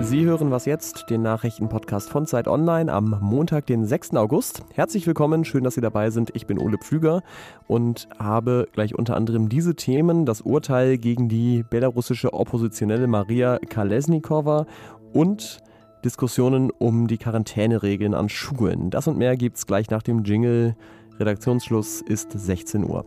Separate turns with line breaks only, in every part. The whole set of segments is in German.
Sie hören was jetzt, den Nachrichtenpodcast von Zeit Online am Montag, den 6. August. Herzlich willkommen, schön, dass Sie dabei sind. Ich bin Ole Pflüger und habe gleich unter anderem diese Themen: das Urteil gegen die belarussische Oppositionelle Maria Kalesnikova und Diskussionen um die Quarantäneregeln an Schulen. Das und mehr gibt's gleich nach dem Jingle. Redaktionsschluss ist 16 Uhr.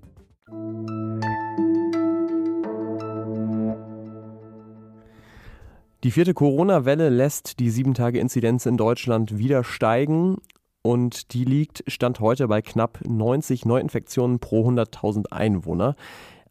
Die vierte Corona-Welle lässt die 7-Tage-Inzidenz in Deutschland wieder steigen und die liegt Stand heute bei knapp 90 Neuinfektionen pro 100.000 Einwohner.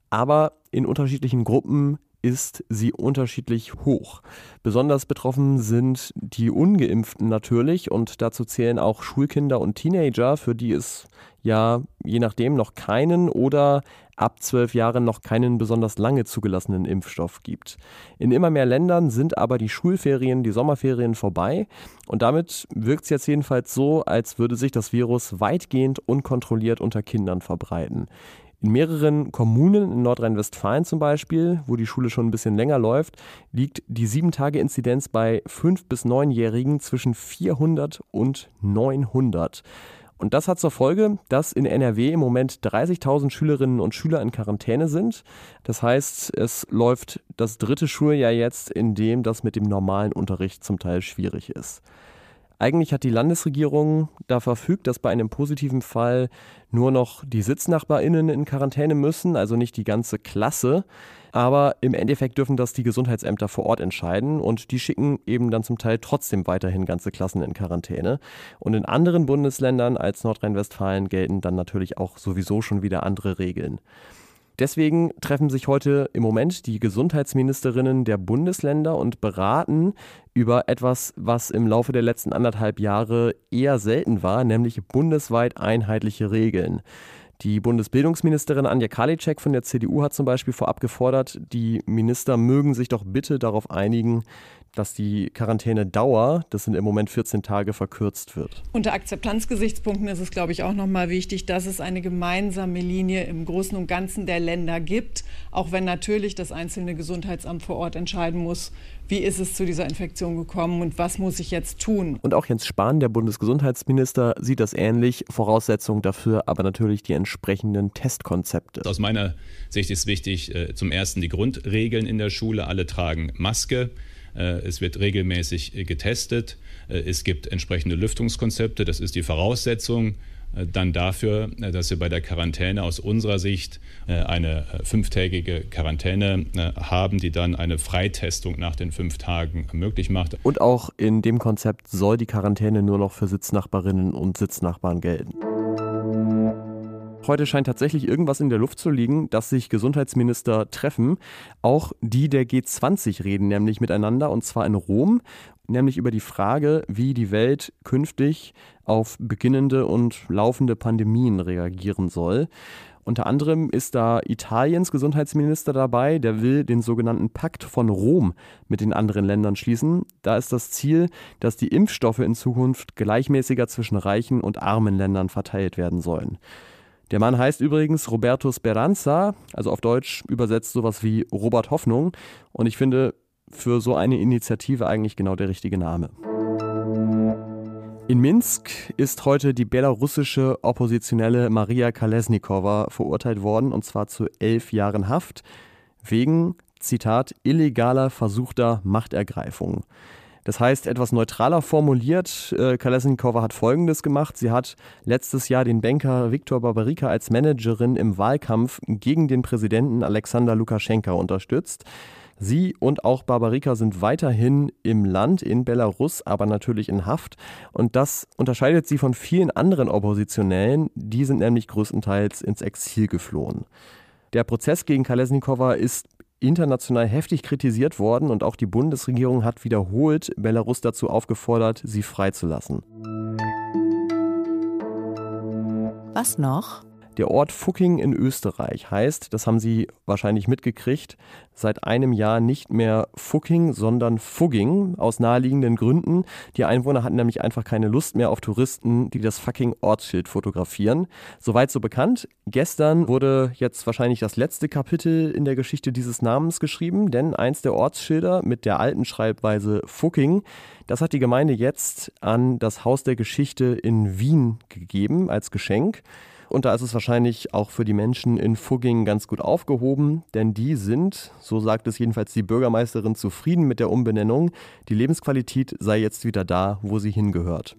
Aber in unterschiedlichen Gruppen ist sie unterschiedlich hoch. Besonders betroffen sind die ungeimpften natürlich und dazu zählen auch Schulkinder und Teenager, für die es ja je nachdem noch keinen oder ab zwölf Jahren noch keinen besonders lange zugelassenen Impfstoff gibt. In immer mehr Ländern sind aber die Schulferien, die Sommerferien vorbei und damit wirkt es jetzt jedenfalls so, als würde sich das Virus weitgehend unkontrolliert unter Kindern verbreiten. In mehreren Kommunen in Nordrhein-Westfalen zum Beispiel, wo die Schule schon ein bisschen länger läuft, liegt die 7-Tage-Inzidenz bei 5- bis 9-Jährigen zwischen 400 und 900. Und das hat zur Folge, dass in NRW im Moment 30.000 Schülerinnen und Schüler in Quarantäne sind. Das heißt, es läuft das dritte Schuljahr jetzt, in dem das mit dem normalen Unterricht zum Teil schwierig ist. Eigentlich hat die Landesregierung da verfügt, dass bei einem positiven Fall nur noch die SitznachbarInnen in Quarantäne müssen, also nicht die ganze Klasse. Aber im Endeffekt dürfen das die Gesundheitsämter vor Ort entscheiden und die schicken eben dann zum Teil trotzdem weiterhin ganze Klassen in Quarantäne. Und in anderen Bundesländern als Nordrhein-Westfalen gelten dann natürlich auch sowieso schon wieder andere Regeln. Deswegen treffen sich heute im Moment die Gesundheitsministerinnen der Bundesländer und beraten über etwas, was im Laufe der letzten anderthalb Jahre eher selten war, nämlich bundesweit einheitliche Regeln. Die Bundesbildungsministerin Anja Karliczek von der CDU hat zum Beispiel vorab gefordert, die Minister mögen sich doch bitte darauf einigen, dass die Quarantänedauer, das sind im Moment 14 Tage, verkürzt wird.
Unter Akzeptanzgesichtspunkten ist es, glaube ich, auch nochmal wichtig, dass es eine gemeinsame Linie im Großen und Ganzen der Länder gibt, auch wenn natürlich das einzelne Gesundheitsamt vor Ort entscheiden muss, wie ist es zu dieser Infektion gekommen und was muss ich jetzt tun.
Und auch Jens Spahn, der Bundesgesundheitsminister, sieht das ähnlich. Voraussetzung dafür aber natürlich die entsprechenden Testkonzepte.
Aus meiner Sicht ist wichtig, äh, zum ersten die Grundregeln in der Schule. Alle tragen Maske. Äh, es wird regelmäßig äh, getestet. Es gibt entsprechende Lüftungskonzepte. Das ist die Voraussetzung dann dafür, dass wir bei der Quarantäne aus unserer Sicht eine fünftägige Quarantäne haben, die dann eine Freitestung nach den fünf Tagen möglich macht.
Und auch in dem Konzept soll die Quarantäne nur noch für Sitznachbarinnen und Sitznachbarn gelten. Heute scheint tatsächlich irgendwas in der Luft zu liegen, dass sich Gesundheitsminister treffen. Auch die der G20 reden nämlich miteinander und zwar in Rom, nämlich über die Frage, wie die Welt künftig auf beginnende und laufende Pandemien reagieren soll. Unter anderem ist da Italiens Gesundheitsminister dabei, der will den sogenannten Pakt von Rom mit den anderen Ländern schließen. Da ist das Ziel, dass die Impfstoffe in Zukunft gleichmäßiger zwischen reichen und armen Ländern verteilt werden sollen. Der Mann heißt übrigens Roberto Speranza, also auf Deutsch übersetzt sowas wie Robert Hoffnung. Und ich finde für so eine Initiative eigentlich genau der richtige Name. In Minsk ist heute die belarussische Oppositionelle Maria Kalesnikova verurteilt worden, und zwar zu elf Jahren Haft, wegen, Zitat, illegaler versuchter Machtergreifung. Das heißt, etwas neutraler formuliert, äh, Kalesnikova hat Folgendes gemacht. Sie hat letztes Jahr den Banker Viktor Babarika als Managerin im Wahlkampf gegen den Präsidenten Alexander Lukaschenka unterstützt. Sie und auch Barbarika sind weiterhin im Land in Belarus, aber natürlich in Haft. Und das unterscheidet sie von vielen anderen Oppositionellen. Die sind nämlich größtenteils ins Exil geflohen. Der Prozess gegen Kalesnikova ist international heftig kritisiert worden und auch die Bundesregierung hat wiederholt Belarus dazu aufgefordert, sie freizulassen.
Was noch?
Der Ort Fucking in Österreich heißt, das haben Sie wahrscheinlich mitgekriegt, seit einem Jahr nicht mehr Fucking, sondern Fugging aus naheliegenden Gründen. Die Einwohner hatten nämlich einfach keine Lust mehr auf Touristen, die das fucking Ortsschild fotografieren. Soweit so bekannt. Gestern wurde jetzt wahrscheinlich das letzte Kapitel in der Geschichte dieses Namens geschrieben, denn eins der Ortsschilder mit der alten Schreibweise Fucking, das hat die Gemeinde jetzt an das Haus der Geschichte in Wien gegeben als Geschenk. Und da ist es wahrscheinlich auch für die Menschen in Fugging ganz gut aufgehoben, denn die sind, so sagt es jedenfalls die Bürgermeisterin, zufrieden mit der Umbenennung. Die Lebensqualität sei jetzt wieder da, wo sie hingehört.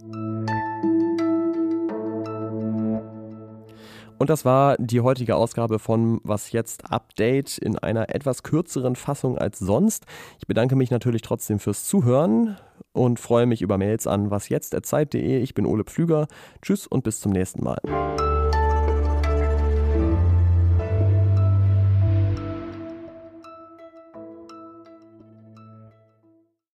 Und das war die heutige Ausgabe von Was jetzt Update in einer etwas kürzeren Fassung als sonst. Ich bedanke mich natürlich trotzdem fürs Zuhören und freue mich über Mails an wasjetzt.zeit.de. Ich bin Ole Pflüger. Tschüss und bis zum nächsten Mal.